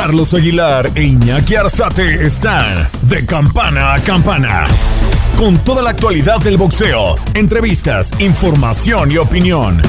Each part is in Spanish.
Carlos Aguilar e Iñaki Arzate están de campana a campana. Con toda la actualidad del boxeo, entrevistas, información y opinión.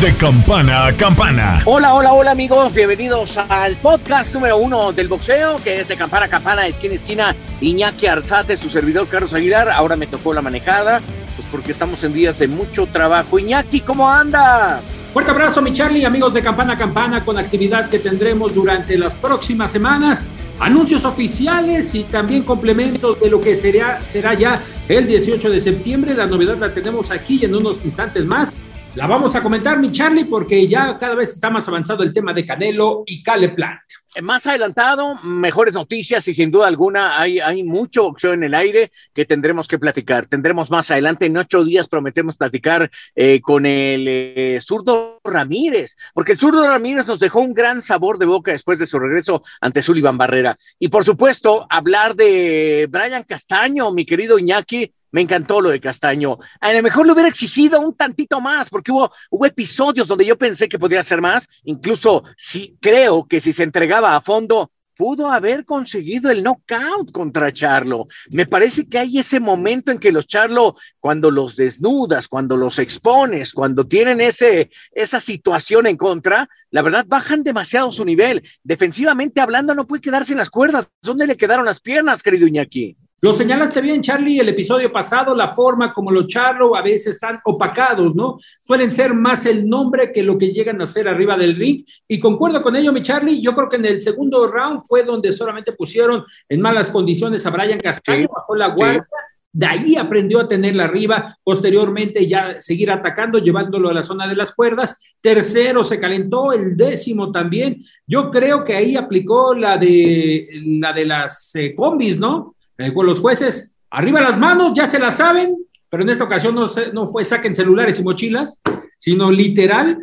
De campana a campana. Hola, hola, hola amigos, bienvenidos al podcast número uno del boxeo, que es de campana a campana, esquina a esquina, Iñaki Arzate, su servidor Carlos Aguilar, ahora me tocó la manejada, pues porque estamos en días de mucho trabajo. Iñaki, ¿cómo anda? Fuerte abrazo, mi Charlie, amigos de Campana a Campana, con actividad que tendremos durante las próximas semanas, anuncios oficiales y también complementos de lo que será, será ya el 18 de septiembre. La novedad la tenemos aquí en unos instantes más. La vamos a comentar, mi Charlie, porque ya cada vez está más avanzado el tema de Canelo y Cale Plant. Más adelantado, mejores noticias y sin duda alguna hay, mucho boxeo en el aire que tendremos que platicar. Tendremos más adelante, en ocho días prometemos platicar eh, con el eh, zurdo Ramírez, porque el zurdo Ramírez nos dejó un gran sabor de boca después de su regreso ante Sullivan Barrera. Y por supuesto, hablar de Brian Castaño, mi querido Iñaki, me encantó lo de Castaño. A lo mejor le hubiera exigido un tantito más, porque hubo, hubo episodios donde yo pensé que podría ser más, incluso si creo que si se entregaba a fondo, pudo haber conseguido el knockout contra Charlo. Me parece que hay ese momento en que los Charlo, cuando los desnudas, cuando los expones, cuando tienen ese, esa situación en contra, la verdad bajan demasiado su nivel. Defensivamente hablando, no puede quedarse en las cuerdas. ¿Dónde le quedaron las piernas, querido Iñaki? Lo señalaste bien, Charlie, el episodio pasado, la forma como los Charlo a veces están opacados, ¿no? Suelen ser más el nombre que lo que llegan a ser arriba del ring. Y concuerdo con ello, mi Charlie. Yo creo que en el segundo round fue donde solamente pusieron en malas condiciones a Brian Castaño, Sí, bajó la guardia. De ahí aprendió a tenerla arriba, posteriormente ya seguir atacando, llevándolo a la zona de las cuerdas. Tercero se calentó, el décimo también. Yo creo que ahí aplicó la de, la de las eh, combis, ¿no? Eh, con los jueces, arriba las manos, ya se las saben, pero en esta ocasión no, fue saquen celulares y mochilas, sino literal,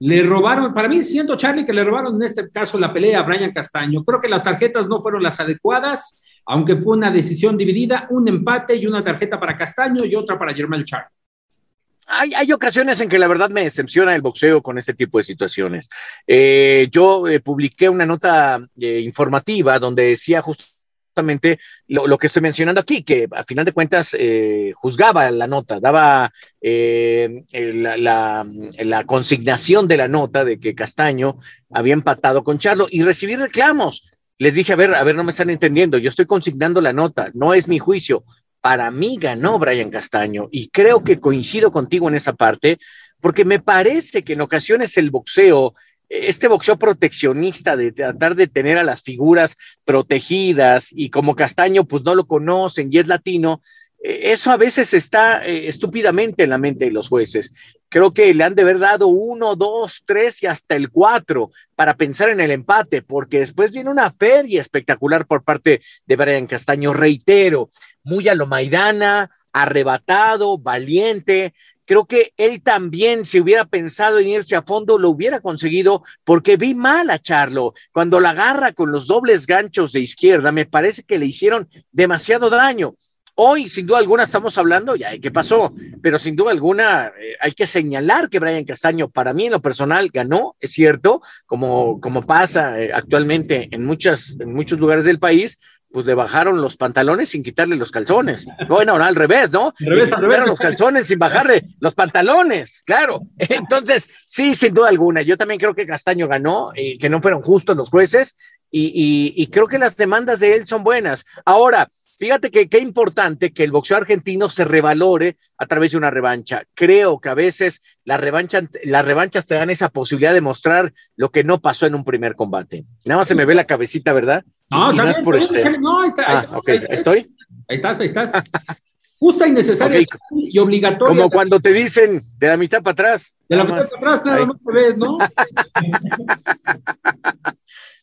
le robaron, para mí siento Charlie que le robaron en este caso la pelea a Brian Castaño. Creo que las tarjetas no fueron las adecuadas, aunque fue una decisión dividida, un empate y una tarjeta para Castaño y otra para Germán Charlie. Hay, ocasiones en que la verdad me decepciona el boxeo con este tipo de situaciones. Eh, yo eh, publiqué una nota informativa donde decía justamente lo, lo que estoy mencionando aquí, que a final de cuentas eh, juzgaba la nota, daba eh, la, la- la consignación de la nota de que Castaño había empatado con Charlo y recibí reclamos. Les dije, a ver, a ver, no me están entendiendo, yo estoy consignando la nota, no es mi juicio. Para mí ganó Brian Castaño y creo que coincido contigo en esa parte, porque me parece que en ocasiones el boxeo, este boxeo proteccionista de tratar de tener a las figuras protegidas y como Castaño pues no lo conocen y es latino, eh, eso a veces está eh, estúpidamente en la mente de los jueces. Creo que le han de haber dado uno, dos, tres y hasta el cuatro para pensar en el empate, porque después viene una feria espectacular por parte de Brian Castaño, reitero, muy a lo Maidana, arrebatado, valiente. Creo que él también, si hubiera pensado en irse a fondo, lo hubiera conseguido, porque vi mal a Charlo. Cuando la agarra con los dobles ganchos de izquierda, me parece que le hicieron demasiado daño. Hoy, sin duda alguna, estamos hablando ya qué pasó, pero sin duda alguna eh, hay que señalar que Brian Castaño, para mí en lo personal, ganó, es cierto, como, como pasa eh, actualmente en, muchas, en muchos lugares del país, pues le bajaron los pantalones sin quitarle los calzones. Bueno, ahora al revés, ¿no? Al revés, al los calzones sin bajarle los pantalones, claro. Entonces, sí, sin duda alguna. Yo también creo que Castaño ganó, eh, que no fueron justos los jueces, y, y- y creo que las demandas de él son buenas. Ahora, fíjate que qué importante que el boxeo argentino se revalore a través de una revancha. Creo que a veces la revancha, las revanchas te dan esa posibilidad de mostrar lo que no pasó en un primer combate. Nada más se me ve la cabecita, ¿verdad? No, Y no está es por este- no, ahí está, Ah, ahí. ¿estoy? Ahí estás, ahí estás. Justa y necesaria y obligatoria. Como cuando te dicen de la mitad para atrás. De la mitad para atrás nada más te ves, ¿no?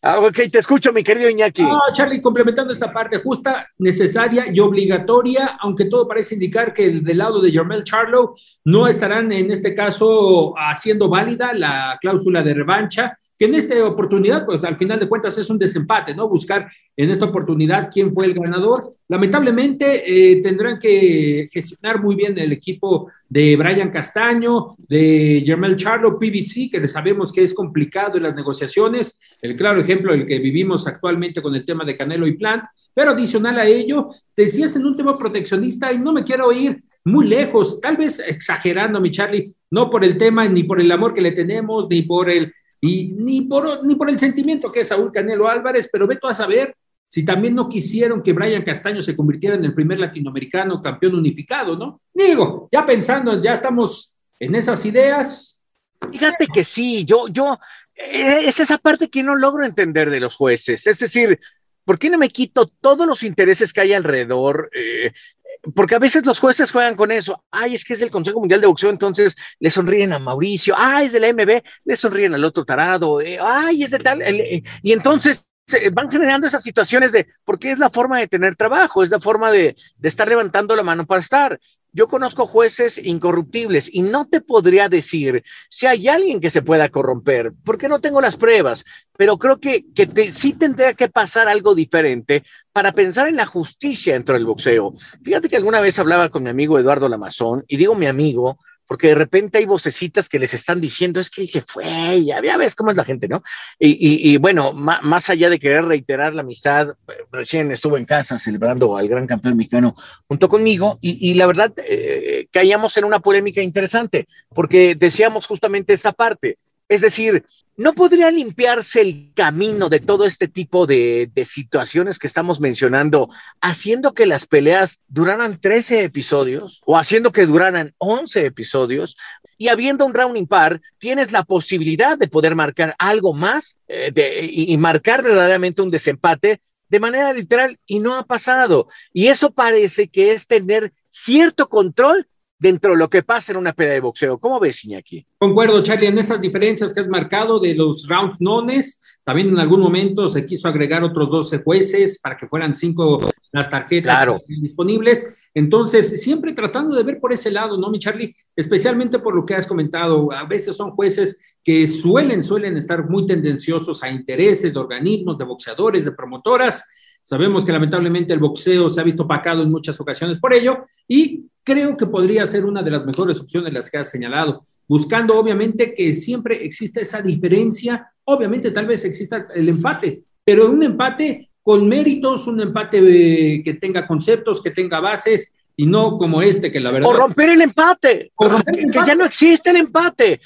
Ah, ok, te escucho, mi querido Iñaki. No, Charlie, complementando esta parte justa, necesaria y obligatoria, aunque todo parece indicar que del lado de Jermel Charlo no estarán en este caso haciendo válida la cláusula de revancha que en esta oportunidad, pues al final de cuentas es un desempate, ¿no? Buscar en esta oportunidad quién fue el ganador. Lamentablemente eh, tendrán que gestionar muy bien el equipo de Brian Castaño, de Jermel Charlo, PBC, que sabemos que es complicado en las negociaciones, el claro ejemplo el que vivimos actualmente con el tema de Canelo y Plant, pero adicional a ello, decías en un tema proteccionista y no me quiero ir muy lejos, tal vez exagerando, mi Charlie, no por el tema ni por el amor que le tenemos, ni por el y ni por, ni por el sentimiento que es Saúl Canelo Álvarez, pero veto a saber si también no quisieron que Brian Castaño se convirtiera en el primer latinoamericano campeón unificado, ¿no? Digo, ya pensando, ya estamos en esas ideas. Fíjate que sí, yo, yo, eh, es esa parte que no logro entender de los jueces. Es decir, ¿por qué no me quito todos los intereses que hay alrededor? Eh, porque a veces los jueces juegan con eso. Ay, es que es el Consejo Mundial de Boxeo, entonces le sonríen a Mauricio. Ay, es de la MB, le sonríen al otro tarado. Eh, ay, es de tal. Eh, y entonces van generando esas situaciones de, porque es la forma de tener trabajo, es la forma de, de estar levantando la mano para estar. Yo conozco jueces incorruptibles y no te podría decir si hay alguien que se pueda corromper, porque no tengo las pruebas, pero creo que, que sí tendría que pasar algo diferente para pensar en la justicia dentro del boxeo. Fíjate que alguna vez hablaba con mi amigo Eduardo Lamazón, y digo mi amigo porque de repente hay vocecitas que les están diciendo, es que se fue, ya, ya ves cómo es la gente, ¿no? Y, bueno, más allá de querer reiterar la amistad, recién estuvo en casa celebrando al gran campeón mexicano junto conmigo, y, la verdad, eh, caíamos en una polémica interesante, porque decíamos justamente esa parte, es decir, ¿no podría limpiarse el camino de todo este tipo de, situaciones que estamos mencionando, haciendo que las peleas duraran 13 episodios o haciendo que duraran 11 episodios? Y habiendo un round impar, tienes la posibilidad de poder marcar algo más eh, y marcar verdaderamente un desempate de manera literal y no ha pasado. Y eso parece que es tener cierto control dentro de lo que pasa en una pelea de boxeo. ¿Cómo ves, Iñaki? Concuerdo, Charlie, en esas diferencias que has marcado de los rounds nones, también en algún momento se quiso agregar otros 12 jueces para que fueran cinco las tarjetas disponibles. Entonces, siempre tratando de ver por ese lado, ¿no, mi Charlie? Especialmente por lo que has comentado, a veces son jueces que suelen, suelen estar muy tendenciosos a intereses de organismos, de boxeadores, de promotoras, Sabemos que lamentablemente el boxeo se ha visto pacado en muchas ocasiones por ello y creo que podría ser una de las mejores opciones las que has señalado, buscando obviamente que siempre exista esa diferencia, obviamente tal vez exista el empate, pero un empate con méritos, un empate eh, que tenga conceptos, que tenga bases y no como este que la verdad... O romper el empate, que, ya no existe el empate,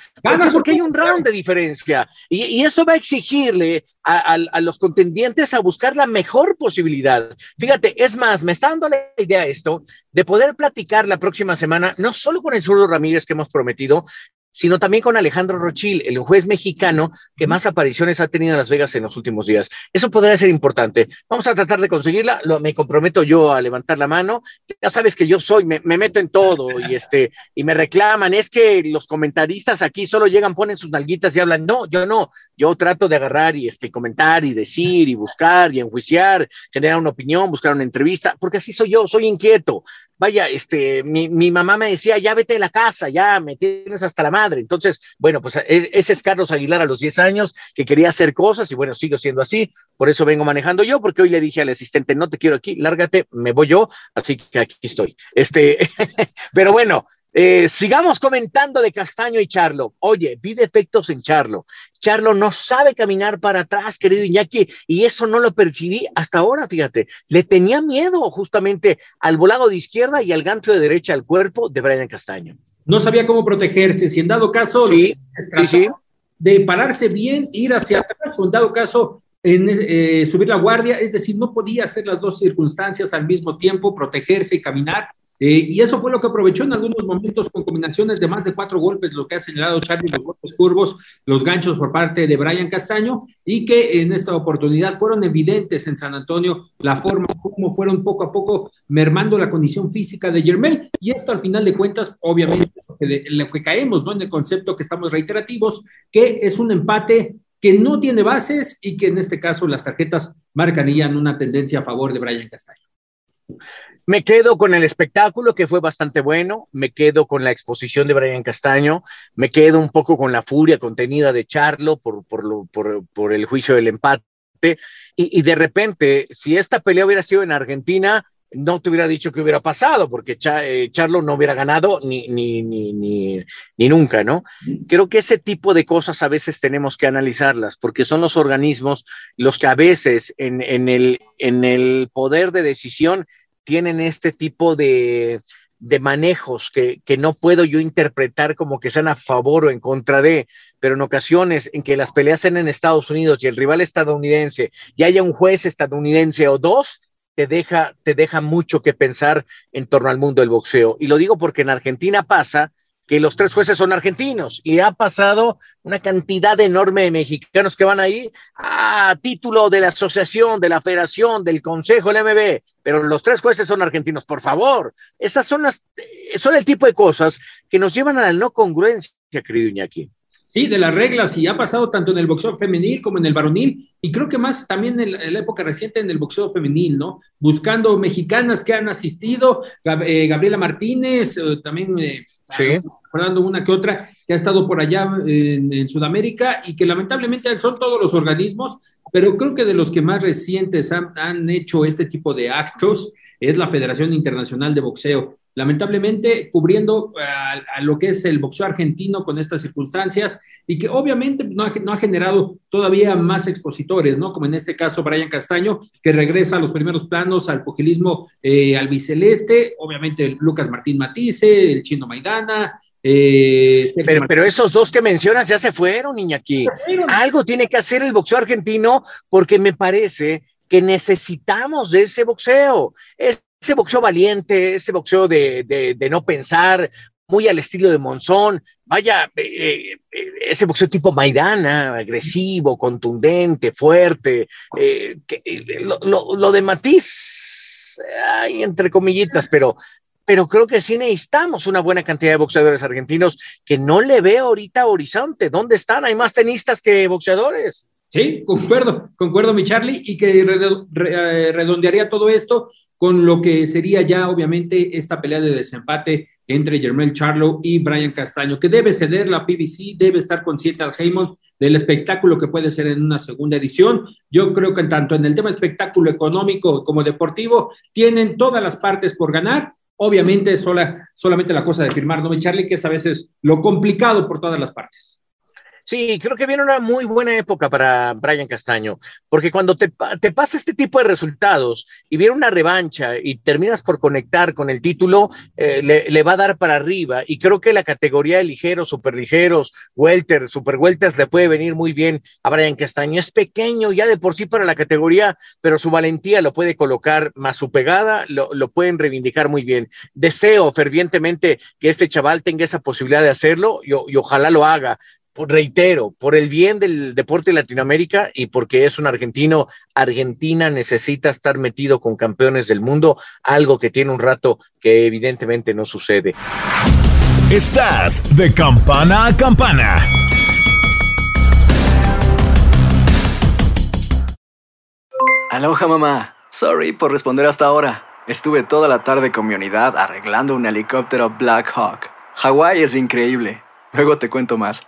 porque, hay un round de diferencia. Y, eso va a exigirle a, los contendientes a buscar la mejor posibilidad. Fíjate, es más, me está dando la idea esto de poder platicar la próxima semana, no solo con el zurdo Ramírez que hemos prometido, sino también con Alejandro Rochil, el juez mexicano que más apariciones ha tenido en Las Vegas en los últimos días. Eso podría ser importante. Vamos a tratar de conseguirla. me comprometo yo a levantar la mano. Ya sabes que yo soy, me, meto en todo y este y me reclaman. Es que los comentaristas aquí solo llegan, ponen sus nalguitas y hablan. No, yo no. Yo trato de agarrar y este comentar y decir y buscar y enjuiciar, generar una opinión, buscar una entrevista, porque así soy yo. Soy inquieto vaya, este, mi, mi, mamá me decía, ya vete de la casa, ya me tienes hasta la madre. Entonces, bueno, pues e, ese es Carlos Aguilar a los 10 años, que quería hacer cosas y bueno, sigo siendo así, por eso vengo manejando yo, porque hoy le dije al asistente, no te quiero aquí, lárgate, me voy yo, así que aquí estoy. Este, pero bueno, eh, sigamos comentando de Castaño y Charlo. Oye, vi defectos en Charlo. Charlo no sabe caminar para atrás, querido Iñaki, y eso no lo percibí hasta ahora, fíjate. Le tenía miedo justamente al volado de izquierda y al gancho de derecha al cuerpo de Brian Castaño. No sabía cómo protegerse, si en dado caso de pararse bien, ir hacia atrás, o en dado caso en, eh, subir la guardia, es decir, no podía hacer las dos circunstancias al mismo tiempo, protegerse y caminar eh, y eso fue lo que aprovechó en algunos momentos con combinaciones de más de cuatro golpes, lo que ha señalado Charlie, los golpes curvos, los ganchos por parte de Brian Castaño, y que en esta oportunidad fueron evidentes en San Antonio la forma como fueron poco a poco mermando la condición física de Germel. Y esto al final de cuentas, obviamente, lo que, caemos ¿no? en el concepto que estamos reiterativos, que es un empate que no tiene bases y que en este caso las tarjetas marcarían una tendencia a favor de Brian Castaño. Me quedo con el espectáculo que fue bastante bueno, me quedo con la exposición de Brian Castaño, me quedo un poco con la furia contenida de Charlo por, por, lo, por, por el juicio del empate. Y, y, de repente, si esta pelea hubiera sido en Argentina, no te hubiera dicho que hubiera pasado, porque Cha, eh, Charlo no hubiera ganado ni, ni, ni, ni, ni nunca, ¿no? Creo que ese tipo de cosas a veces tenemos que analizarlas, porque son los organismos los que a veces en, en, el, en el poder de decisión tienen este tipo de, de manejos que, que, no puedo yo interpretar como que sean a favor o en contra de, pero en ocasiones en que las peleas sean en Estados Unidos y el rival estadounidense y haya un juez estadounidense o dos, te deja, te deja mucho que pensar en torno al mundo del boxeo. Y lo digo porque en Argentina pasa que los tres jueces son argentinos y ha pasado una cantidad enorme de mexicanos que van ahí a título de la asociación, de la federación, del consejo, del MB, pero los tres jueces son argentinos, por favor. Esas son las, son el tipo de cosas que nos llevan a la no congruencia, querido Iñaki. Sí, de las reglas, y ha pasado tanto en el boxeo femenil como en el varonil, y creo que más también en la, en la época reciente en el boxeo femenil, ¿no? Buscando mexicanas que han asistido, Gab eh, Gabriela Martínez, eh, también eh, sí. recordando una que otra, que ha estado por allá en, en, Sudamérica, y que lamentablemente son todos los organismos, pero creo que de los que más recientes han, han hecho este tipo de actos es la Federación Internacional de Boxeo lamentablemente cubriendo a, a, lo que es el boxeo argentino con estas circunstancias y que obviamente no ha, no ha, generado todavía más expositores, ¿no? Como en este caso Brian Castaño, que regresa a los primeros planos al pugilismo eh, albiceleste, obviamente Lucas Martín Matisse, el chino Maidana. Eh, pero, pero, esos dos que mencionas ya se fueron, Iñaki. Se fueron. Algo tiene que hacer el boxeo argentino porque me parece que necesitamos de ese boxeo. Es ese boxeo valiente, ese boxeo de, de, no pensar, muy al estilo de Monzón, vaya, eh, eh, ese boxeo tipo Maidana, agresivo, contundente, fuerte, eh, lo, de Matiz, hay entre comillitas, pero, pero creo que sí necesitamos una buena cantidad de boxeadores argentinos que no le veo ahorita horizonte. ¿Dónde están? Hay más tenistas que boxeadores. Sí, concuerdo, concuerdo, mi Charlie, y que redondearía todo esto con lo que sería ya obviamente esta pelea de desempate entre Jermel Charlo y Brian Castaño, que debe ceder la PBC, debe estar consciente al Heyman del espectáculo que puede ser en una segunda edición. Yo creo que tanto en el tema espectáculo económico como deportivo tienen todas las partes por ganar. Obviamente sola, solamente la cosa de firmar, ¿no, Charlie? Que es a veces lo complicado por todas las partes. Sí, creo que viene una muy buena época para Brian Castaño, porque cuando te, te, pasa este tipo de resultados y viene una revancha y terminas por conectar con el título, eh, le, le, va a dar para arriba. Y creo que la categoría de ligeros, superligeros, welter, super welters le puede venir muy bien a Brian Castaño. Es pequeño ya de por sí para la categoría, pero su valentía lo puede colocar más su pegada, lo, lo pueden reivindicar muy bien. Deseo fervientemente que este chaval tenga esa posibilidad de hacerlo y, y ojalá lo haga reitero, por el bien del deporte de Latinoamérica y porque es un argentino, Argentina necesita estar metido con campeones del mundo, algo que tiene un rato que evidentemente no sucede. Estás de campana a campana. Aloha mamá, sorry por responder hasta ahora. Estuve toda la tarde con mi unidad arreglando un helicóptero Black Hawk. Hawái es increíble. Luego te cuento más.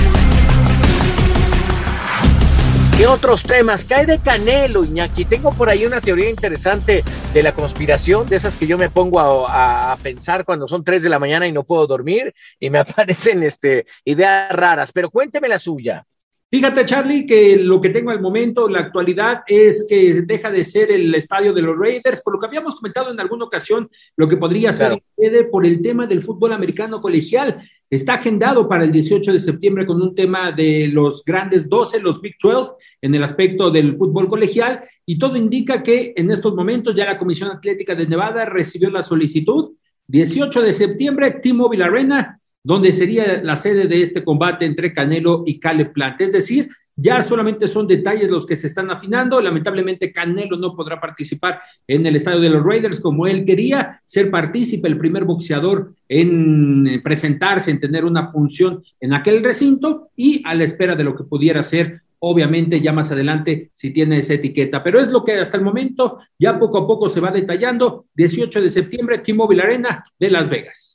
¿Qué otros temas? ¿Qué hay de Canelo, Iñaki? Tengo por ahí una teoría interesante de la conspiración, de esas que yo me pongo a, a pensar cuando son 3 de la mañana y no puedo dormir y me aparecen este, ideas raras, pero cuénteme la suya. Fíjate, Charlie, que lo que tengo al momento, la actualidad, es que deja de ser el estadio de los Raiders, por lo que habíamos comentado en alguna ocasión, lo que podría ser sede por el tema del fútbol americano colegial. Está agendado para el 18 de septiembre con un tema de los grandes 12, los Big 12, en el aspecto del fútbol colegial, y todo indica que en estos momentos ya la Comisión Atlética de Nevada recibió la solicitud. 18 de septiembre, T-Mobile Arena, donde sería la sede de este combate entre Canelo y Cale Plant. Es decir, ya solamente son detalles los que se están afinando. Lamentablemente, Canelo no podrá participar en el estadio de los Raiders como él quería, ser partícipe, el primer boxeador en presentarse, en tener una función en aquel recinto y a la espera de lo que pudiera ser. Obviamente, ya más adelante, si tiene esa etiqueta, pero es lo que hasta el momento ya poco a poco se va detallando. 18 de septiembre, T-Mobile Arena de Las Vegas.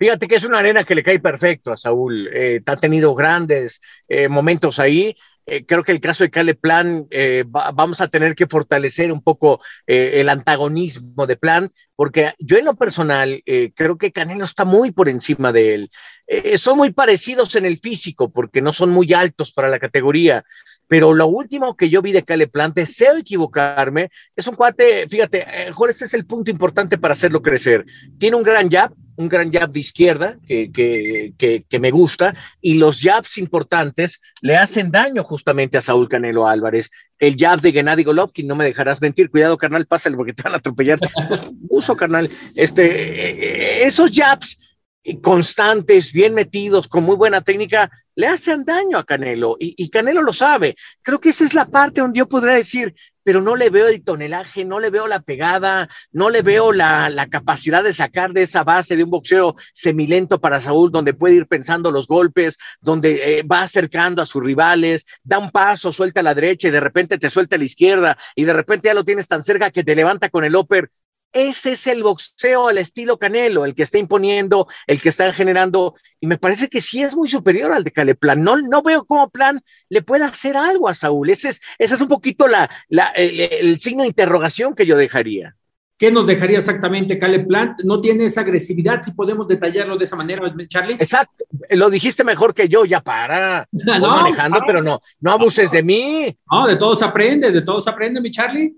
Fíjate que es una arena que le cae perfecto a Saúl. Eh, ha tenido grandes eh, momentos ahí. Eh, creo que el caso de Cale Plan, vamos a tener que fortalecer un poco el antagonismo de Plan, porque yo en lo personal creo que Canelo está muy por encima de él. son muy parecidos en el físico, porque no son muy altos para la categoría, pero lo último que yo vi de Cale Plant, deseo equivocarme, es un cuate, fíjate, mejor este es el punto importante para hacerlo crecer. Tiene un gran jab, un gran jab de izquierda que, que, que, me gusta y los jabs importantes le hacen daño justamente a Saúl Canelo Álvarez. El jab de Gennady Golovkin, no me dejarás mentir, cuidado carnal, pásale porque te van a atropellar. Pues, uso carnal, este, eh, esos jabs constantes, bien metidos, con muy buena técnica, le hacen daño a Canelo y, Canelo lo sabe. Creo que esa es la parte donde yo podría decir, pero no le veo el tonelaje, no le veo la pegada, no le veo la, capacidad de sacar de esa base de un boxeo semilento para Saúl, donde puede ir pensando los golpes, donde eh, va acercando a sus rivales, da un paso, suelta a la derecha y de repente te suelta a la izquierda y de repente ya lo tienes tan cerca que te levanta con el upper ese es el boxeo al estilo Canelo, el que está imponiendo, el que está generando, y me parece que sí es muy superior al de Caleplan. No, no veo cómo Plan le pueda hacer algo a Saúl. Ese es, ese es un poquito la, el, signo de interrogación que yo dejaría. ¿Qué nos dejaría exactamente Caleb Plant? No tiene esa agresividad, si podemos detallarlo de esa manera, Charlie. Exacto, lo dijiste mejor que yo, ya para. No, manejando, pero no, no abuses de mí. No, de todos aprende, de todos aprende, mi Charlie.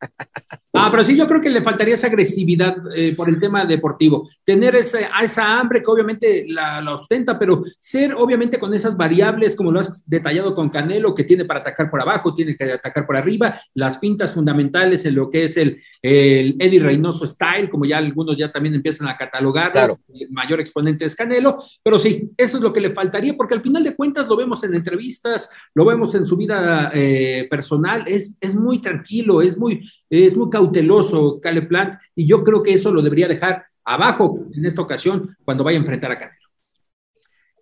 Ah, pero sí, yo creo que le faltaría esa agresividad eh, por el tema deportivo. Tener esa, esa hambre que obviamente la, ostenta, pero ser obviamente con esas variables, como lo has detallado con Canelo, que tiene para atacar por abajo, tiene que atacar por arriba, las pintas fundamentales en lo que es el, el Eddie Reynoso style, como ya algunos ya también empiezan a catalogar, el mayor exponente es Canelo, pero sí, eso es lo que le faltaría, porque al final de cuentas lo vemos en entrevistas, lo vemos en su vida eh, personal, es, es muy tranquilo, es muy, es muy cauteloso Cale Plant y yo creo que eso lo debería dejar abajo en esta ocasión cuando vaya a enfrentar a Canelo.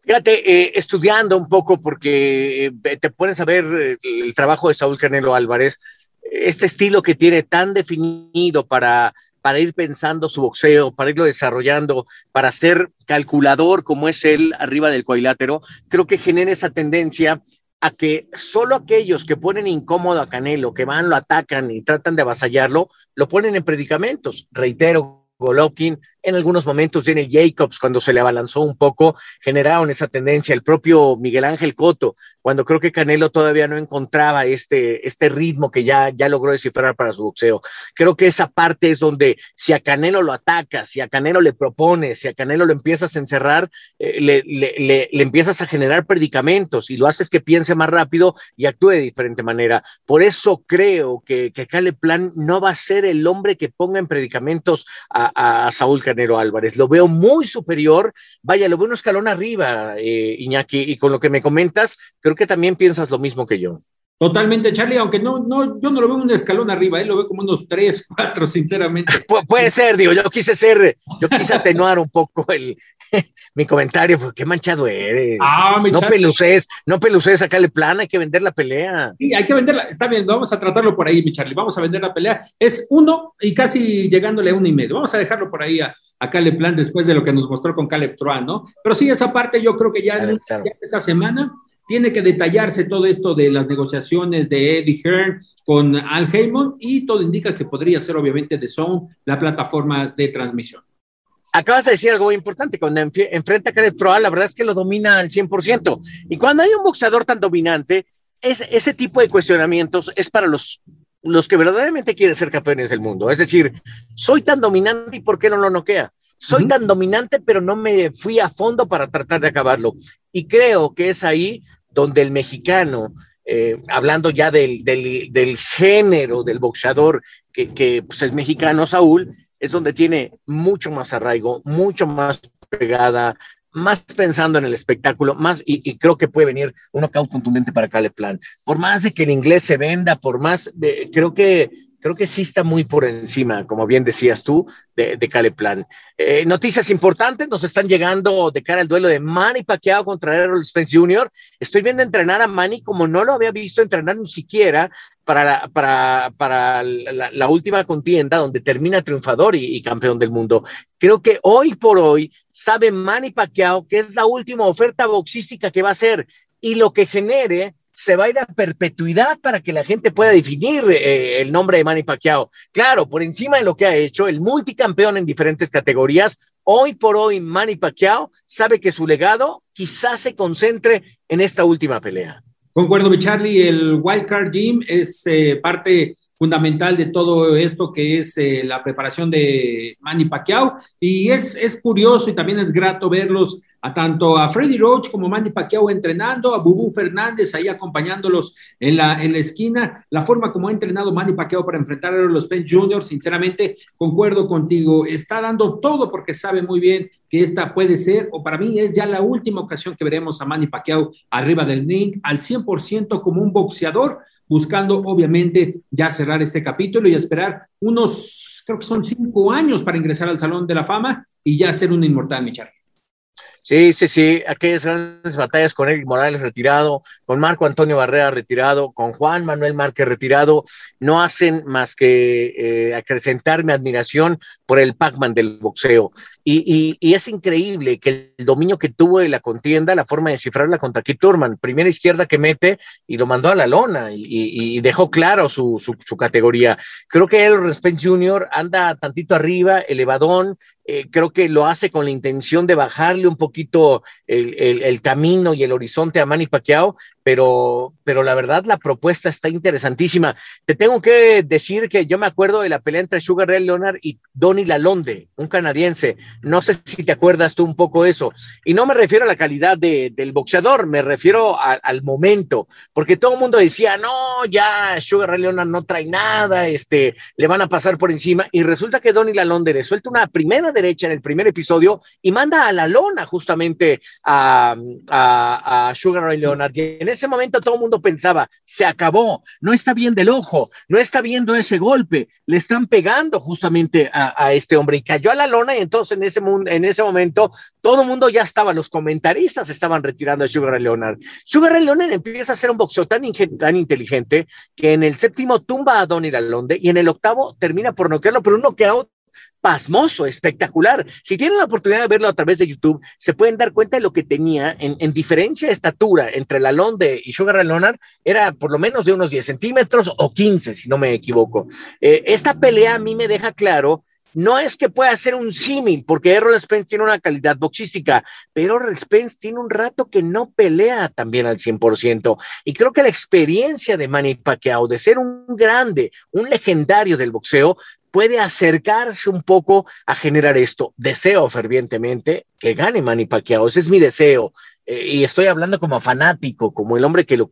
Fíjate, eh, estudiando un poco porque eh, te pones a ver eh, el trabajo de Saúl Canelo Álvarez, este estilo que tiene tan definido para, para ir pensando su boxeo, para irlo desarrollando, para ser calculador como es él arriba del cuadrilátero, creo que genera esa tendencia a que solo aquellos que ponen incómodo a Canelo, que van, lo atacan y tratan de avasallarlo, lo ponen en predicamentos. Reitero, Golovkin, en algunos momentos Jenny Jacobs, cuando se le abalanzó un poco, generaron esa tendencia. El propio Miguel Ángel Coto, cuando creo que Canelo todavía no encontraba este, este ritmo que ya, ya logró descifrar para su boxeo. Creo que esa parte es donde si a Canelo lo atacas, si a Canelo le propones, si a Canelo lo empiezas a encerrar, eh, le, le, le, empiezas a generar predicamentos y lo haces que piense más rápido y actúe de diferente manera. Por eso creo que, que Caleb Plan no va a ser el hombre que ponga en predicamentos a, a Saúl Canelo Álvarez. Lo veo muy superior, vaya, lo veo un escalón arriba, eh, Iñaki, y con lo que me comentas, creo que también piensas lo mismo que yo. Totalmente, Charlie, aunque no, no, yo no lo veo un escalón arriba, él lo veo como unos tres, cuatro, sinceramente. puede ser, digo, yo quise ser, yo quise atenuar un poco el, mi comentario, porque qué manchado eres. Ah, no peluces, no peluces, le plan, hay que vender la pelea. Sí, hay que venderla, está bien, vamos a tratarlo por ahí, mi Charlie, vamos a vender la pelea. Es uno y casi llegándole a uno y medio, vamos a dejarlo por ahí a, a Caleb Plan después de lo que nos mostró con Caleb Troan, ¿no? Pero sí, esa parte yo creo que ya, esta semana tiene que detallarse todo esto de las negociaciones de Eddie Hearn con Al Heyman y todo indica que podría ser obviamente de Zone la plataforma de transmisión. Acabas de decir algo importante, cuando enfrenta a Caleb Troan, la verdad es que lo domina al 100%. Y cuando hay un boxeador tan dominante, es, ese tipo de cuestionamientos es para los los que verdaderamente quieren ser campeones del mundo. Es decir, soy tan dominante y ¿por qué no lo noquea? Soy tan dominante, pero no me fui a fondo para tratar de acabarlo. Y creo que es ahí donde el mexicano, eh, hablando ya del, del, género del boxeador que, que pues, es mexicano, Saúl, es donde tiene mucho más arraigo, mucho más pegada, más pensando en el espectáculo, más, y, creo que puede venir un knockout contundente para Caleb Plan. Por más de que el inglés se venda, por más, de, creo que creo que sí está muy por encima, como bien decías tú, de, de Caleb Plan. Eh, noticias importantes nos están llegando de cara al duelo de Manny Pacquiao contra Errol Spence Jr. Estoy viendo entrenar a Manny como no lo había visto entrenar ni siquiera para la, para, para la, última contienda donde termina triunfador y, y, campeón del mundo. Creo que hoy por hoy sabe Manny Pacquiao que es la última oferta boxística que va a hacer y lo que genere se va a ir a perpetuidad para que la gente pueda definir eh, el nombre de Manny Pacquiao. Claro, por encima de lo que ha hecho, el multicampeón en diferentes categorías, hoy por hoy Manny Pacquiao sabe que su legado quizás se concentre en esta última pelea. Concuerdo, mi Charlie, el Wildcard Gym es eh, parte fundamental de todo esto que es eh, la preparación de Manny Pacquiao y es, es curioso y también es grato verlos a tanto a Freddy Roach como Manny Pacquiao entrenando, a Bubú Fernández ahí acompañándolos en la, en la esquina, la forma como ha entrenado Manny Pacquiao para enfrentar a los Penn Jr., sinceramente concuerdo contigo, está dando todo porque sabe muy bien que esta puede ser, o para mí es ya la última ocasión que veremos a Manny Pacquiao arriba del ring al 100% como un boxeador, buscando obviamente ya cerrar este capítulo y esperar unos, creo que son cinco años para ingresar al Salón de la Fama y ya ser un inmortal, Michar. Sí, sí, sí, aquellas grandes batallas con Eric Morales retirado, con Marco Antonio Barrera retirado, con Juan Manuel Márquez retirado, no hacen más que eh, acrecentar mi admiración por el Pac-Man del boxeo. Y, es increíble que el dominio que tuvo de la contienda, la forma de cifrarla contra Keith Turman, primera izquierda que mete y lo mandó a la lona y, dejó claro su, categoría. Creo que él, Spence Jr., anda tantito arriba, elevadón, eh, creo que lo hace con la intención de bajarle un poquito el, el, camino y el horizonte a Manny Pacquiao, pero, pero la verdad la propuesta está interesantísima. Te tengo que decir que yo me acuerdo de la pelea entre Sugar Ray Leonard y Donny Lalonde, un canadiense. No sé si te acuerdas tú un poco eso. Y no me refiero a la calidad de, del boxeador, me refiero al momento, porque todo el mundo decía, no, ya Sugar Ray Leonard no trae nada, este, le van a pasar por encima. Y resulta que Donny Lalonde le suelta una primera derecha en el primer episodio y manda a la lona justamente a, a, a Sugar Ray Leonard. Y en ese momento todo el mundo pensaba, se acabó, no está bien del ojo, no está viendo ese golpe, le están pegando justamente a, este hombre y cayó a la lona y entonces en ese, en ese momento todo el mundo ya estaba, los comentaristas estaban retirando a Sugar Ray Leonard. Sugar Ray Leonard empieza a ser un boxeo tan, tan inteligente que en el séptimo tumba a Donny Lalonde y en el octavo termina por noquearlo, pero un noqueado pasmoso, espectacular. Si tienen la oportunidad de verlo a través de YouTube, se pueden dar cuenta de lo que tenía en, diferencia de estatura entre la Londe y Sugar Ray Leonard, era por lo menos de unos 10 centímetros o 15, si no me equivoco. Eh, esta pelea a mí me deja claro no es que pueda ser un símil, porque Errol Spence tiene una calidad boxística, pero Errol Spence tiene un rato que no pelea también al 100%. Y creo que la experiencia de Manny Pacquiao, de ser un grande, un legendario del boxeo, puede acercarse un poco a generar esto. Deseo fervientemente que gane Manny Pacquiao, ese es mi deseo. Eh, y estoy hablando como fanático, como el hombre que lo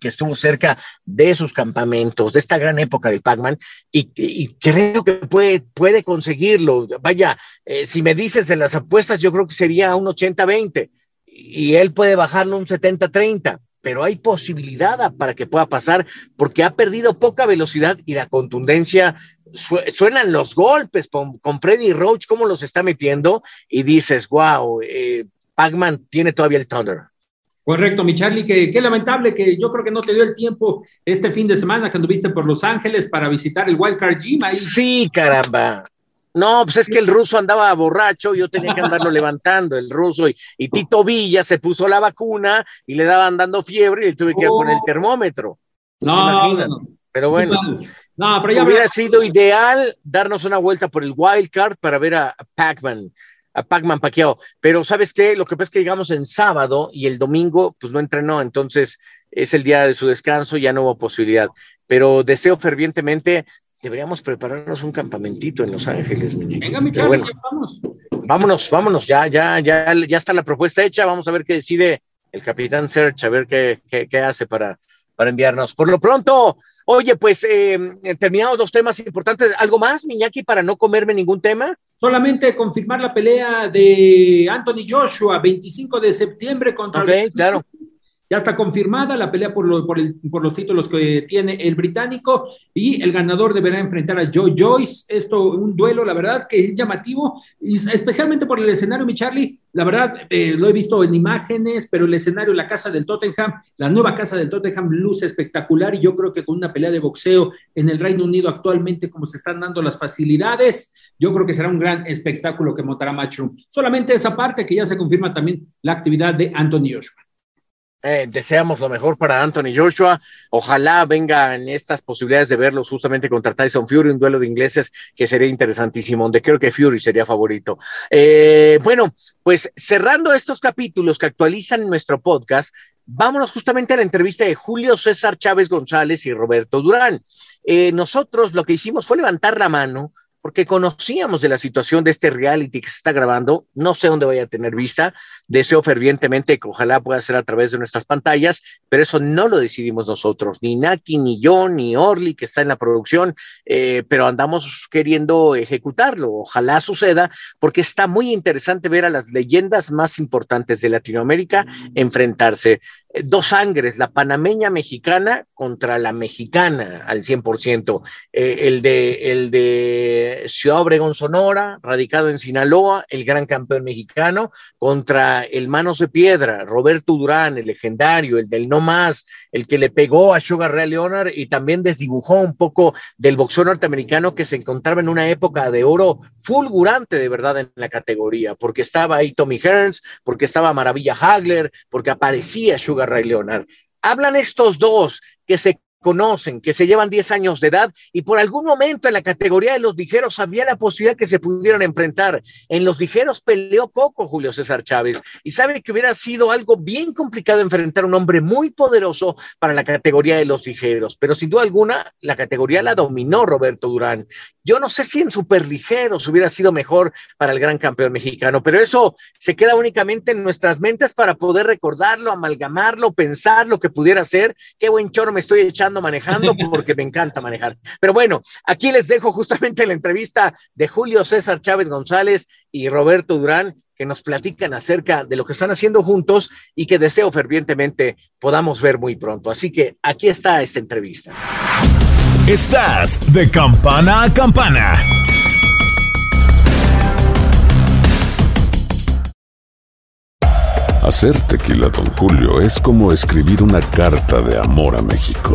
que estuvo cerca de sus campamentos, de esta gran época de Pac-Man, y, creo que puede, puede conseguirlo. Vaya, eh, si me dices de las apuestas, yo creo que sería un 80-20, y él puede bajarlo un 70-30 pero hay posibilidad para que pueda pasar porque ha perdido poca velocidad y la contundencia suenan los golpes con, Freddy Roach, cómo los está metiendo, y dices, wow, eh, Pac-Man tiene todavía el Thunder. Correcto, mi Charlie, que qué lamentable que yo creo que no te dio el tiempo este fin de semana que anduviste por Los Ángeles para visitar el Wildcard Gym. Ahí. Sí, caramba. No, pues es que el ruso andaba borracho, yo tenía que andarlo levantando, el ruso, y, Tito Villa se puso la vacuna y le daban dando fiebre y le tuve que con el oh. termómetro. No, no, Pero bueno, no, pero ya hubiera sido ideal darnos una vuelta por el wild card para ver a, Pac-Man, a Pac-Man Paqueo. Pero ¿sabes qué? Lo que pasa es que llegamos en sábado y el domingo pues no entrenó, entonces es el día de su descanso, ya no hubo posibilidad. Pero deseo fervientemente deberíamos prepararnos un campamentito en Los Ángeles, Venga, mi bueno, vamos. Vámonos, vámonos, ya, ya, ya, ya está la propuesta hecha, vamos a ver qué decide el capitán Search, a ver qué, qué, hace para, para enviarnos. Por lo pronto, oye, pues eh, terminados los temas importantes, ¿algo más, Miñaki, para no comerme ningún tema? Solamente confirmar la pelea de Anthony Joshua, 25 de septiembre contra... Ok, claro. Ya está confirmada la pelea por, por, los títulos que tiene el británico y el ganador deberá enfrentar a Joe Joyce. Esto, un duelo, la verdad, que es llamativo, y especialmente por el escenario, mi Charlie. La verdad, eh, lo he visto en imágenes, pero el escenario, la casa del Tottenham, la nueva casa del Tottenham luce espectacular y yo creo que con una pelea de boxeo en el Reino Unido actualmente, como se están dando las facilidades, yo creo que será un gran espectáculo que montará Matchroom. Solamente esa parte que ya se confirma también la actividad de Anthony Joshua. Eh, deseamos lo mejor para Anthony Joshua. Ojalá vengan estas posibilidades de verlos justamente contra Tyson Fury, un duelo de ingleses que sería interesantísimo, donde creo que Fury sería favorito. Eh, bueno, pues cerrando estos capítulos que actualizan nuestro podcast, vámonos justamente a la entrevista de Julio César Chávez González y Roberto Durán. Eh, nosotros lo que hicimos fue levantar la mano porque conocíamos de la situación de este reality que se está grabando. No sé dónde vaya a tener vista. Deseo fervientemente que ojalá pueda ser a través de nuestras pantallas, pero eso no lo decidimos nosotros, ni Naki, ni yo, ni Orly, que está en la producción, eh, pero andamos queriendo ejecutarlo. Ojalá suceda, porque está muy interesante ver a las leyendas más importantes de Latinoamérica enfrentarse dos sangres, la panameña mexicana contra la mexicana al 100%. Eh, el, de, el de Ciudad Obregón, Sonora, radicado en Sinaloa, el gran campeón mexicano, contra el Manos de Piedra, Roberto Durán, el legendario, el del no más, el que le pegó a Sugar Ray Leonard y también desdibujó un poco del boxeo norteamericano que se encontraba en una época de oro fulgurante de verdad en la categoría, porque estaba ahí Tommy Hearns, porque estaba Maravilla Hagler, porque aparecía Sugar Ray Leonard. Hablan estos dos que se conocen, que se llevan 10 años de edad y por algún momento en la categoría de los ligeros había la posibilidad que se pudieran enfrentar. En los ligeros peleó poco Julio César Chávez y sabe que hubiera sido algo bien complicado enfrentar a un hombre muy poderoso para la categoría de los ligeros, pero sin duda alguna la categoría la dominó Roberto Durán. Yo no sé si en superligeros hubiera sido mejor para el gran campeón mexicano, pero eso se queda únicamente en nuestras mentes para poder recordarlo, amalgamarlo, pensar lo que pudiera ser. Qué buen choro me estoy echando manejando porque me encanta manejar. Pero bueno, aquí les dejo justamente la entrevista de Julio César Chávez González y Roberto Durán que nos platican acerca de lo que están haciendo juntos y que deseo fervientemente podamos ver muy pronto. Así que aquí está esta entrevista. Estás de campana a campana. Hacer tequila, don Julio, es como escribir una carta de amor a México.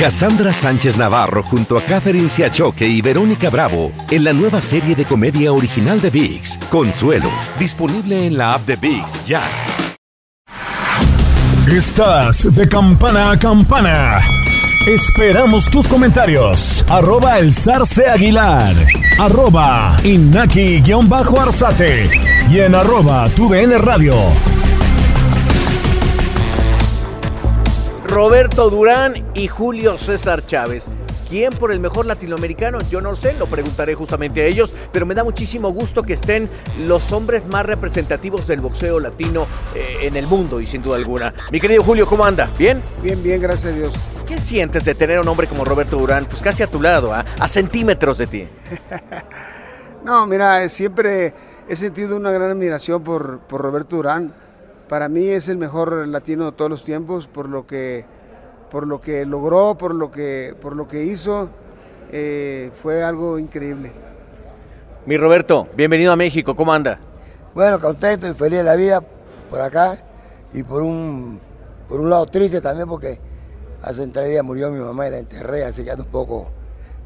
Cassandra Sánchez Navarro junto a Catherine Siachoque y Verónica Bravo en la nueva serie de comedia original de VIX, Consuelo, disponible en la app de VIX ya. Estás de campana a campana. Esperamos tus comentarios. Arroba el zarce aguilar. Arroba inaki-arzate. Y en arroba tu radio. Roberto Durán y Julio César Chávez. ¿Quién por el mejor latinoamericano? Yo no sé, lo preguntaré justamente a ellos, pero me da muchísimo gusto que estén los hombres más representativos del boxeo latino eh, en el mundo y sin duda alguna. Mi querido Julio, ¿cómo anda? ¿Bien? Bien, bien, gracias a Dios. ¿Qué sientes de tener a un hombre como Roberto Durán, pues casi a tu lado, ¿ah? a centímetros de ti? no, mira, siempre he sentido una gran admiración por, por Roberto Durán. Para mí es el mejor latino de todos los tiempos, por lo que por lo que logró, por lo que, por lo que hizo, eh, fue algo increíble. Mi Roberto, bienvenido a México, ¿cómo anda? Bueno, contento y feliz de la vida por acá y por un, por un lado triste también porque hace tres días murió mi mamá y la enterré, así que ando un poco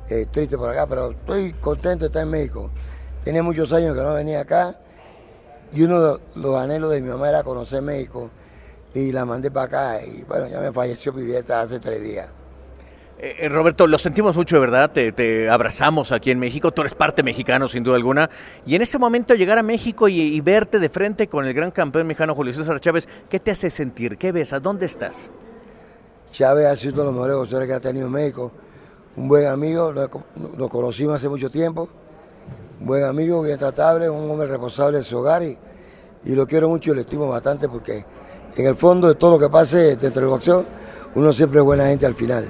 eh, triste por acá, pero estoy contento de estar en México. Tenía muchos años que no venía acá y uno de los anhelos de mi mamá era conocer México y la mandé para acá y bueno, ya me falleció mi dieta hace tres días. Eh, Roberto, lo sentimos mucho de verdad, te, abrazamos aquí en México, tú eres parte mexicano sin duda alguna, y en ese momento llegar a México y, verte de frente con el gran campeón mexicano Julio César Chávez, ¿qué te hace sentir? ¿Qué ves? ¿A dónde estás? Chávez ha sido uno de los mejores boxeadores que ha tenido México, un buen amigo, lo, conocimos hace mucho tiempo, un buen amigo, bien tratable, un hombre responsable de su hogar y, y lo quiero mucho y lo estimo bastante porque en el fondo de todo lo que pase dentro del boxeo, uno siempre es buena gente al final.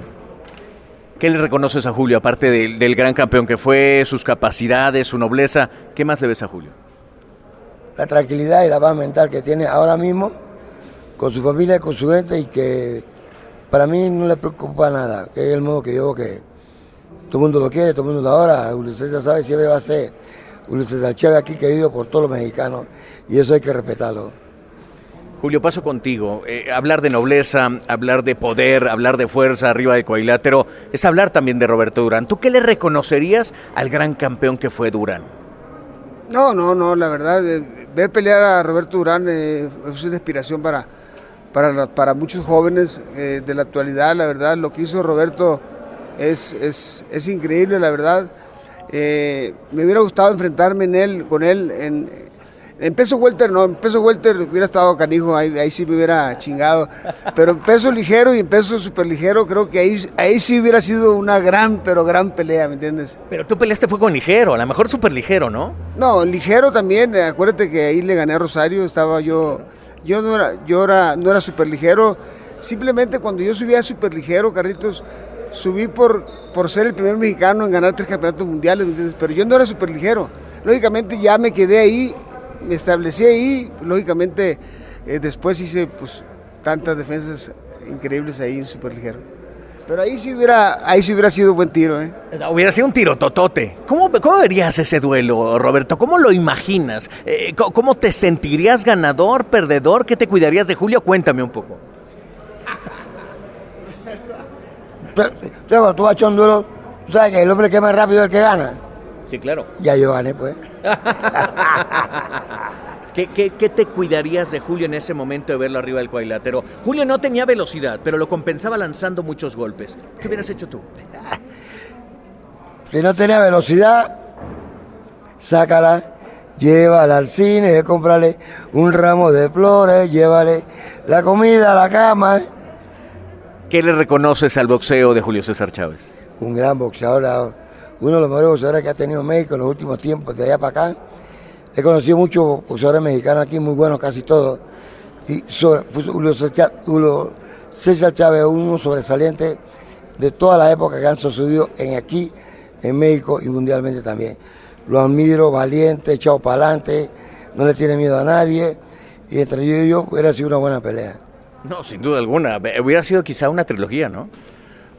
¿Qué le reconoces a Julio, aparte del, gran campeón que fue, sus capacidades, su nobleza? ¿Qué más le ves a Julio? La tranquilidad y la paz mental que tiene ahora mismo con su familia, con su gente y que para mí no le preocupa nada, que es el modo que yo que todo el mundo lo quiere, todo el mundo lo adora, Julio César sabe siempre va a ser Julio César Chávez aquí querido por todos los mexicanos y eso hay que respetarlo. Julio, paso contigo. Eh, hablar de nobleza, hablar de poder, hablar de fuerza arriba del cuadrilátero, es hablar también de Roberto Durán. ¿Tú qué le reconocerías al gran campeón que fue Durán? No, no, no, la verdad, eh, ver pelear a Roberto Durán eh, es una inspiración para, para, para muchos jóvenes de la actualidad, la verdad, lo que hizo Roberto es, es, es increíble, la verdad. me hubiera gustado enfrentarme en él, con él en, en peso welter no, en peso welter hubiera estado canijo, ahí, ahí sí me hubiera chingado. Pero en peso ligero y en peso super ligero creo que ahí, ahí sí hubiera sido una gran, pero gran pelea, ¿me entiendes? Pero tú peleaste fue con ligero, a lo mejor super ligero, ¿no? No, ligero también, acuérdate que ahí le gané a Rosario, estaba yo, yo no era, yo era, no era super ligero. Simplemente cuando yo subía super ligero, Carritos, subí por, por ser el primer mexicano en ganar tres campeonatos mundiales. Pero yo no era super ligero. Lógicamente ya me quedé ahí me establecí ahí, lógicamente eh, después hice pues tantas defensas increíbles ahí en superligero. Pero ahí sí hubiera, ahí hubiera sido buen tiro, ¿eh? Hubiera sido un tiro totote. ¿Cómo, ¿Cómo verías ese duelo, Roberto? ¿Cómo lo imaginas? Eh, ¿Cómo te sentirías ganador, perdedor? ¿Qué te cuidarías de Julio? Cuéntame un poco. Tú vas tú sabes que el hombre que más rápido es el que gana. Sí, claro. Ya yo gané, pues. ¿Qué, te cuidarías de Julio en ese momento de verlo arriba del cuadrilátero? Julio no tenía velocidad, pero lo compensaba lanzando muchos golpes. ¿Qué hubieras hecho tú? Si no tenía velocidad, sácala llévale al cine, comprarle un ramo de flores, llévale la comida a la cama. ¿Qué le reconoces al boxeo de Julio César Chávez? Un gran boxeador, uno de los mejores boxeadores que ha tenido México en los últimos tiempos, de allá para acá. He conocido muchos boxeadores mexicanos aquí, muy buenos casi todos. Y sobre, Julio César Chávez es uno sobresaliente de toda la época que han sucedido en aquí, en México y mundialmente también. Lo admiro, valiente, echado para adelante, no le tiene miedo a nadie y entre yo y yo hubiera sido una buena pelea. No, sin duda alguna. Hubiera sido quizá una trilogía, ¿no?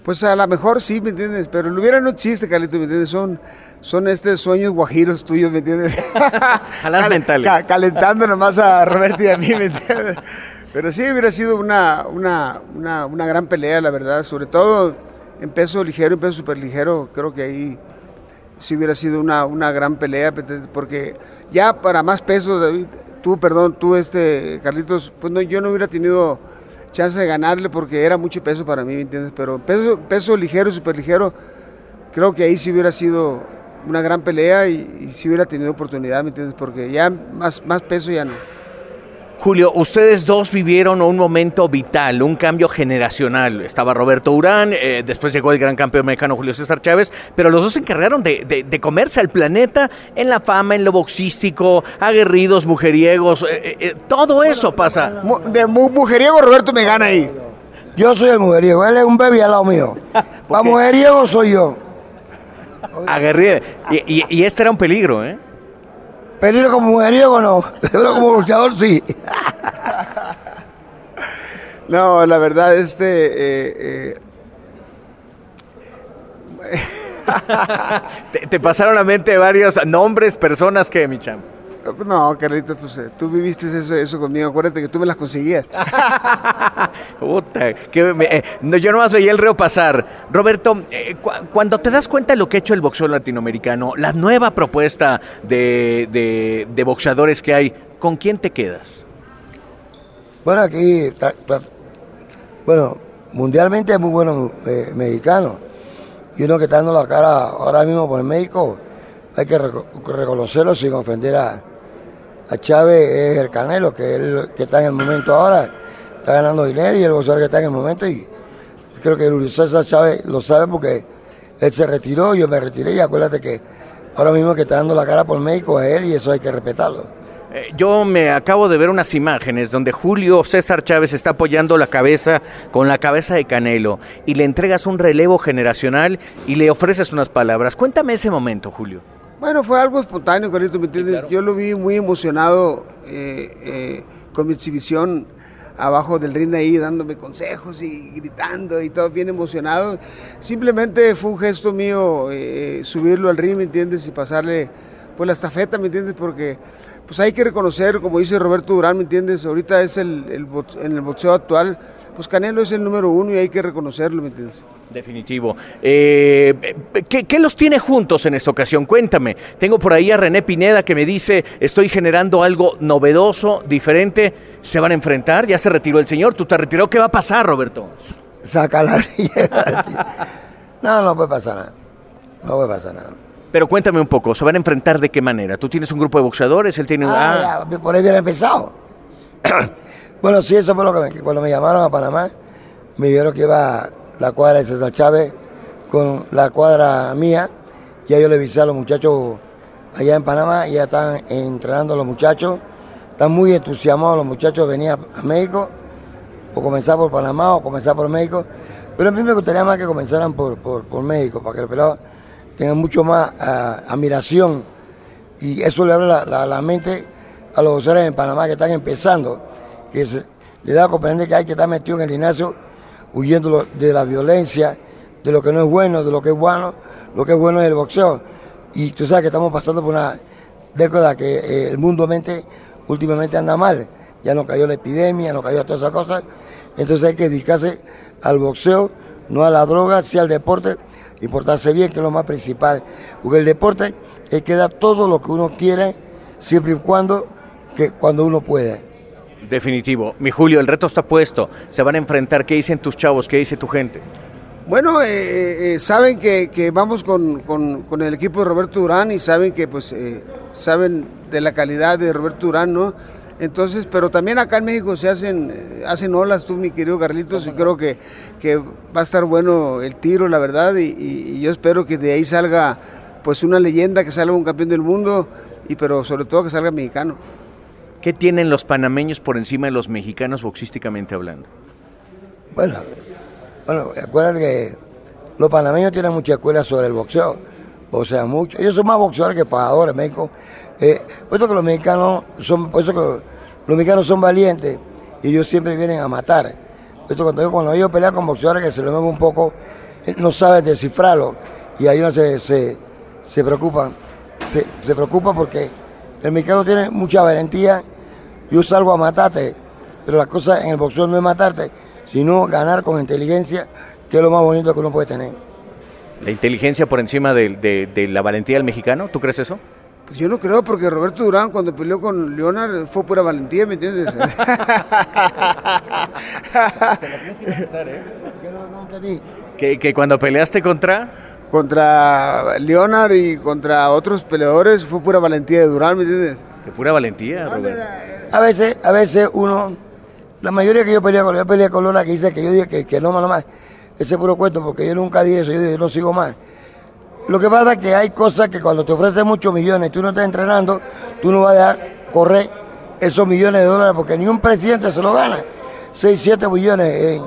Pues a lo mejor sí, ¿me entiendes? Pero lo hubiera no existe, Carlito, ¿me entiendes? Son, son estos sueños guajiros tuyos, ¿me entiendes? Jalas mentales. Ca- calentando nomás a Roberto y a mí, ¿me entiendes? Pero sí hubiera sido una, una, una, una gran pelea, la verdad. Sobre todo en peso ligero, en peso super ligero, creo que ahí sí hubiera sido una, una gran pelea, ¿me entiendes? porque ya para más peso, David, tú, perdón, tú, este, Carlitos, pues no, yo no hubiera tenido chance de ganarle porque era mucho peso para mí, ¿me entiendes? Pero peso, peso ligero, super ligero, creo que ahí sí hubiera sido una gran pelea y, y sí hubiera tenido oportunidad, ¿me entiendes? Porque ya más, más peso ya no. Julio, ustedes dos vivieron un momento vital, un cambio generacional. Estaba Roberto Urán, eh, después llegó el gran campeón mexicano Julio César Chávez, pero los dos se encargaron de, de- de comerse al planeta en la fama, en lo boxístico, aguerridos, mujeriegos, eh, eh, todo eso pasa. De mu- mujeriego Roberto me gana ahí. Yo soy el mujeriego, él es un baby al lado mío. Para mujeriego soy yo. Aguerrido. Y, y- y este era un peligro, ¿eh? Peligro como mujeriego no, pero como boxeador sí. No, la verdad, este... eh, eh, Te, te pasaron a la mente varios nombres, personas que, mi cham. No, Carlitos, pues eh, tú viviste eso, eso conmigo, acuérdate que tú me las conseguías. Puta, que me- eh, no, yo nomás veía el reo pasar. Roberto, eh, cu- cuando te das cuenta de lo que ha hecho el boxeo latinoamericano, la nueva propuesta de, de- de boxeadores que hay, ¿con quién te quedas? Bueno, aquí, ta- ta- bueno, mundialmente es muy bueno eh, mexicano. Y uno que está dando la cara ahora mismo por México, hay que reco- reconocerlo sin ofender a, a Chávez, es el Canelo, que es que está en el momento ahora, está ganando dinero y el boxeador que está en el momento. Y creo que Julio César Chávez lo sabe porque él se retiró, yo me retiré y acuérdate que ahora mismo que está dando la cara por México es él y eso hay que respetarlo. Eh, yo me acabo de ver unas imágenes donde Julio César Chávez está apoyando la cabeza con la cabeza de Canelo y le entregas un relevo generacional y le ofreces unas palabras. Cuéntame ese momento, Julio. Bueno, fue algo espontáneo, Carlitos, ¿me entiendes? Yo lo vi muy emocionado eh, eh, con mi exhibición abajo del ring ahí, dándome consejos y gritando y todo bien emocionado. Simplemente fue un gesto mío eh, subirlo al ring, ¿me entiendes? Y pasarle pues la estafeta, ¿me entiendes? Porque pues hay que reconocer, como dice Roberto Durán, ¿me entiendes? Ahorita es el, el en el boxeo actual, pues Canelo es el número uno y hay que reconocerlo, ¿me entiendes? Definitivo. Eh, ¿qué, qué los tiene juntos en esta ocasión? Cuéntame. Tengo por ahí a René Pineda que me dice, estoy generando algo novedoso, diferente. ¿Se van a enfrentar? Ya se retiró el señor. ¿Tú te retiró? ¿Qué va a pasar, Roberto? Saca la No, no puede pasar nada. No puede pasar nada. Pero cuéntame un poco, ¿se van a enfrentar de qué manera? ¿Tú tienes un grupo de boxeadores? ¿Él tiene un... Ah, ya, por ahí viene empezado. bueno, sí, eso fue lo que me, que cuando me llamaron a Panamá, me dijeron que iba la cuadra de César Chávez con la cuadra mía. Ya yo le avisé a los muchachos allá en Panamá, ya están entrenando los muchachos. Están muy entusiasmados los muchachos de venir a a México, o comenzar por Panamá o comenzar por México. Pero a mí me gustaría más que comenzaran por, por, por México, para que los pelados tengan mucho más ah, admiración. Y eso le abre la, la- mente a los boxeadores en Panamá que están empezando, que se, le da a comprender que hay que estar metido en el gimnasio huyendo de la violencia, de lo que no es bueno, de lo que es bueno, lo que es bueno es el boxeo. Y tú sabes que estamos pasando por una década que eh, el mundo mente últimamente anda mal, ya nos cayó la epidemia, nos cayó todas esas cosas, entonces hay que dedicarse al boxeo, no a la droga, sí al deporte y portarse bien, que es lo más principal. Porque el deporte es que da todo lo que uno quiere, siempre y cuando, que cuando uno puede. Definitivo. Mi Julio, el reto está puesto. Se van a enfrentar. ¿Qué dicen tus chavos? ¿Qué dice tu gente? Bueno, eh, eh, eh, saben que, que vamos con, con- con el equipo de Roberto Durán y saben que pues eh, saben de la calidad de Roberto Durán, ¿no? Entonces, pero también acá en México se hacen, eh, hacen olas, tú, mi querido Carlitos, y creo que, que va a estar bueno el tiro, la verdad, y, y- y yo espero que de ahí salga pues una leyenda, que salga un campeón del mundo, y pero sobre todo que salga mexicano. ¿Qué tienen los panameños por encima de los mexicanos boxísticamente hablando? Bueno, bueno, acuérdate que los panameños tienen mucha escuela sobre el boxeo. O sea, mucho. Ellos son más boxeadores que pagadores en México. Eh, por eso que los mexicanos son, por eso que los mexicanos son valientes y ellos siempre vienen a matar. Por eso cuando, cuando ellos pelean con boxeadores que se les mueve un poco, eh, no saben descifrarlo y ahí no se, se, se preocupan. Se, se preocupa porque el mexicano tiene mucha valentía. Yo salgo a matarte, pero la cosa en el boxeo no es matarte, sino ganar con inteligencia, que es lo más bonito que uno puede tener. ¿La inteligencia por encima de, de- de la valentía del mexicano? ¿Tú crees eso? Pues yo no creo, porque Roberto Durán cuando peleó con Leonard fue pura valentía, ¿me entiendes? Que, que cuando peleaste contra... contra Leonard y contra otros peleadores fue pura valentía de Durán, ¿me entiendes? De pura valentía, Roberto. A veces, a veces uno, la mayoría que yo peleé con, yo peleé con Lola que dice que yo dije que, que no más, ese es puro cuento, porque yo nunca dije eso, yo dije, no sigo más. Lo que pasa es que hay cosas que cuando te ofrecen muchos millones y tú no estás entrenando, tú no vas a dejar correr esos millones de dólares, porque ni un presidente se lo gana. 6, 7 millones. eh.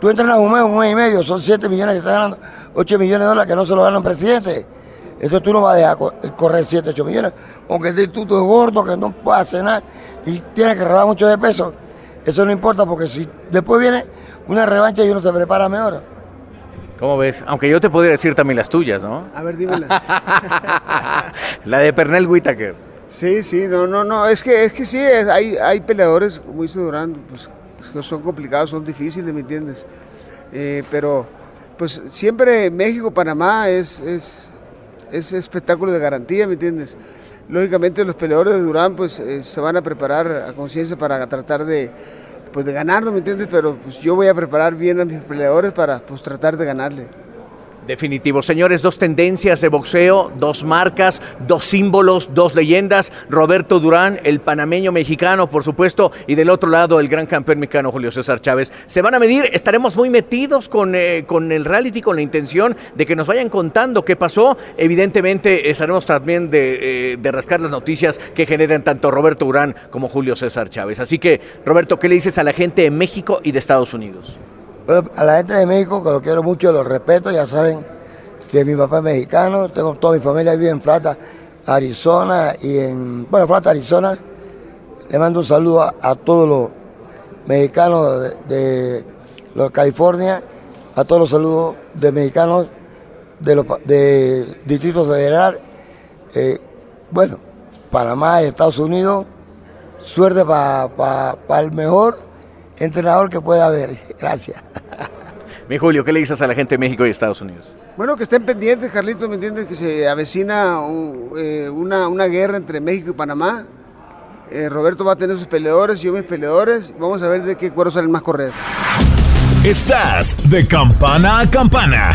Tú entrenas un mes, un mes y medio, son 7 millones que estás ganando, 8 millones de dólares que no se lo gana un presidente. Entonces tú no vas a dejar co- correr 7, 8 millones. Aunque si tú, tú eres gordo, que no puedes hacer nada y tienes que rebajar mucho de peso, eso no importa porque si después viene una revancha y uno se prepara mejor. ¿Cómo ves? Aunque yo te podría decir también las tuyas, ¿no? A ver, dímela. La de Pernell Whitaker. Sí, sí, no, no, no, es que, es que sí, es- hay, hay peleadores, como dice Durán, pues, que son complicados, son difíciles, ¿me entiendes? Eh, pero, pues siempre México, Panamá es, es, es espectáculo de garantía, ¿me entiendes? Lógicamente los peleadores de Durán, pues eh, se van a preparar a conciencia para tratar de, pues, de ganarlo, ¿me entiendes? Pero pues yo voy a preparar bien a mis peleadores para, pues, tratar de ganarle. Definitivo. Señores, dos tendencias de boxeo, dos marcas, dos símbolos, dos leyendas. Roberto Durán, el panameño mexicano, por supuesto, y del otro lado el gran campeón mexicano Julio César Chávez. Se van a medir, estaremos muy metidos con, eh, con el reality, con la intención de que nos vayan contando qué pasó. Evidentemente estaremos también de, eh, de rascar las noticias que generan tanto Roberto Durán como Julio César Chávez. Así que, Roberto, ¿qué le dices a la gente de México y de Estados Unidos? Bueno, a la gente de México, que lo quiero mucho, lo respeto, ya saben que mi papá es mexicano, tengo toda mi familia vive en Plata, Arizona, y en, bueno, Plata, Arizona. Le mando un saludo a, todos los mexicanos de, los California, a todos los saludos de mexicanos de los pa- de Distrito Federal, eh, bueno, Panamá y Estados Unidos. Suerte para el mejor entrenador que pueda haber. Gracias. Mi Julio, ¿qué le dices a la gente de México y Estados Unidos? Bueno, que estén pendientes, Carlitos, ¿me entiendes? Que se avecina eh, una, una guerra entre México y Panamá. Eh, Roberto va a tener sus peleadores, yo mis peleadores. Vamos a ver de qué cuero salen más correos. Estás de campana a campana.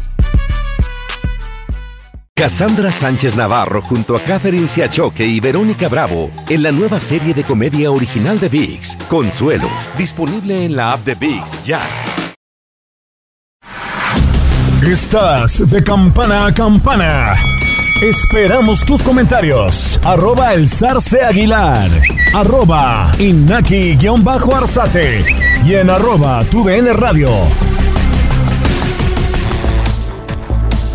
Cassandra Sánchez Navarro junto a Catherine Siachoque y Verónica Bravo en la nueva serie de comedia original de VIX, Consuelo, disponible en la app de VIX ya. Estás de campana a campana. Esperamos tus comentarios. Arroba el zarce aguilar. Arroba inaki-arzate. Y en arroba tu DN radio.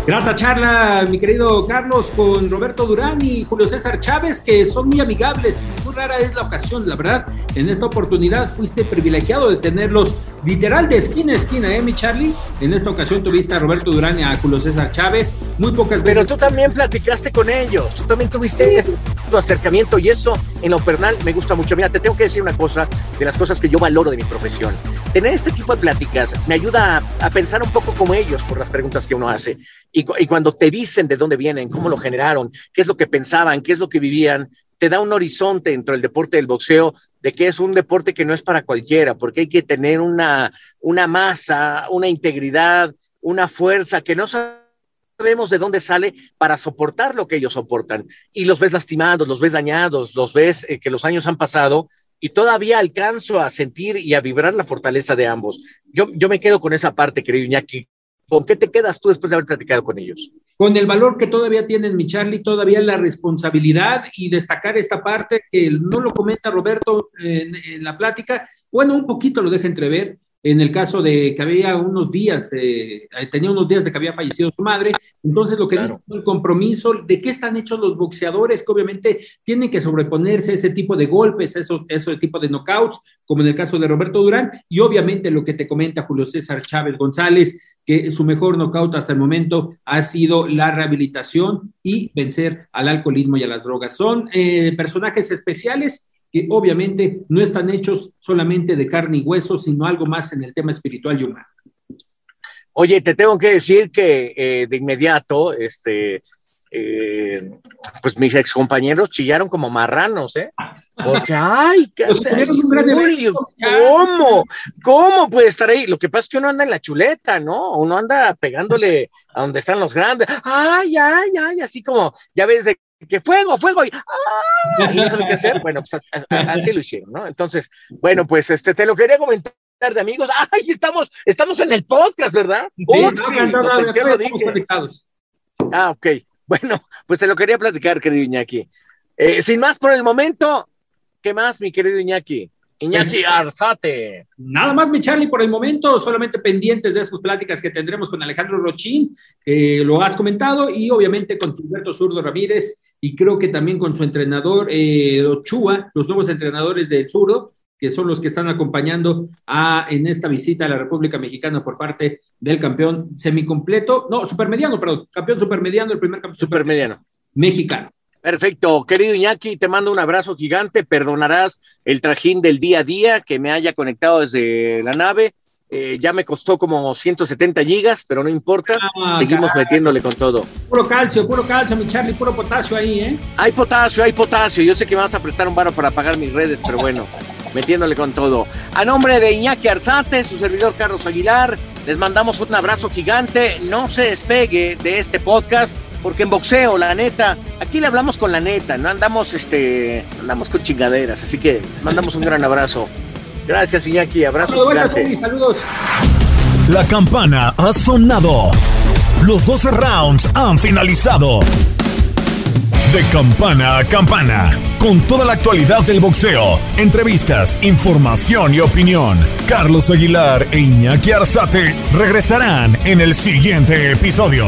Grata charla, mi querido Carlos, con Roberto Durán y Julio César Chávez, que son muy amigables y muy rara es la ocasión, la verdad. En esta oportunidad fuiste privilegiado de tenerlos literal de esquina a esquina, ¿eh, mi Charlie? En esta ocasión tuviste a Roberto Durán y a Julio César Chávez, muy pocas veces. Pero tú también platicaste con ellos, tú también tuviste tu acercamiento y eso en lo personal me gusta mucho. Mira, te tengo que decir una cosa de las cosas que yo valoro de mi profesión. Tener este tipo de pláticas me ayuda a, a pensar un poco como ellos por las preguntas que uno hace y, cuando te dicen de dónde vienen, cómo lo generaron, qué es lo que pensaban, qué es lo que vivían, te da un horizonte dentro del deporte del boxeo de que es un deporte que no es para cualquiera, porque hay que tener una, una masa, una integridad, una fuerza que no sabemos de dónde sale para soportar lo que ellos soportan. Y los ves lastimados, los ves dañados, los ves eh, que los años han pasado y todavía alcanzo a sentir y a vibrar la fortaleza de ambos. Yo, yo me quedo con esa parte, querido Iñaki, ¿Con qué te quedas tú después de haber platicado con ellos? Con el valor que todavía tienen mi Charlie, todavía la responsabilidad y destacar esta parte que no lo comenta Roberto en, en la plática. Bueno, un poquito lo deja entrever, en el caso de que había unos días, eh, tenía unos días de que había fallecido su madre, entonces lo que dice el compromiso de qué están hechos los boxeadores, que obviamente tienen que sobreponerse a ese tipo de golpes, eso, ese tipo de knockouts, como en el caso de Roberto Durán, y obviamente lo que te comenta Julio César Chávez González, que su mejor knockout hasta el momento ha sido la rehabilitación y vencer al alcoholismo y a las drogas. Son eh, personajes especiales que obviamente no están hechos solamente de carne y hueso, sino algo más en el tema espiritual y humano. Oye, te tengo que decir que eh, de inmediato, este, eh, pues mis excompañeros chillaron como marranos, ¿eh? Porque, ay, ¿qué hace ¿Cómo? ¿Cómo puede estar ahí? Lo que pasa es que uno anda en la chuleta, ¿no? Uno anda pegándole a donde están los grandes. Ay, ay, ay, así como, ya ves, de que fuego, fuego, y, ¡ah! y eso lo que hacer. Bueno, pues así lo hicieron, ¿no? Entonces, bueno, pues este, te lo quería comentar de amigos. ¡Ay, estamos, estamos en el podcast, ¿verdad? Sí, Ah, ok. Bueno, pues te lo quería platicar, querido Iñaki. Eh, sin más por el momento, ¿qué más, mi querido Iñaki? Iñaki Arzate. Nada más, mi Charlie, por el momento, solamente pendientes de esas pláticas que tendremos con Alejandro Rochín, que lo has comentado, y obviamente con Gilberto Zurdo Ramírez, y creo que también con su entrenador eh, Ochua, los nuevos entrenadores del Zurdo, que son los que están acompañando a, en esta visita a la República Mexicana por parte del campeón semicompleto, no, supermediano, perdón, campeón supermediano, el primer campeón supermediano mexicano. Perfecto, querido Iñaki, te mando un abrazo gigante, perdonarás el trajín del día a día que me haya conectado desde la nave. Eh, ya me costó como 170 gigas, pero no importa, ah, seguimos metiéndole con todo. Puro calcio, puro calcio, mi Charlie, puro potasio ahí, ¿eh? Hay potasio, hay potasio. Yo sé que me vas a prestar un varo para pagar mis redes, pero bueno, metiéndole con todo. A nombre de Iñaki Arzate, su servidor Carlos Aguilar, les mandamos un abrazo gigante. No se despegue de este podcast porque en boxeo, la neta, aquí le hablamos con la neta, no andamos, este, andamos con chingaderas, así que mandamos un gran abrazo. Gracias, Iñaki, abrazo gigante. Saludos. La campana ha sonado. Los 12 rounds han finalizado. De campana a campana, con toda la actualidad del boxeo, entrevistas, información y opinión. Carlos Aguilar e Iñaki Arzate regresarán en el siguiente episodio.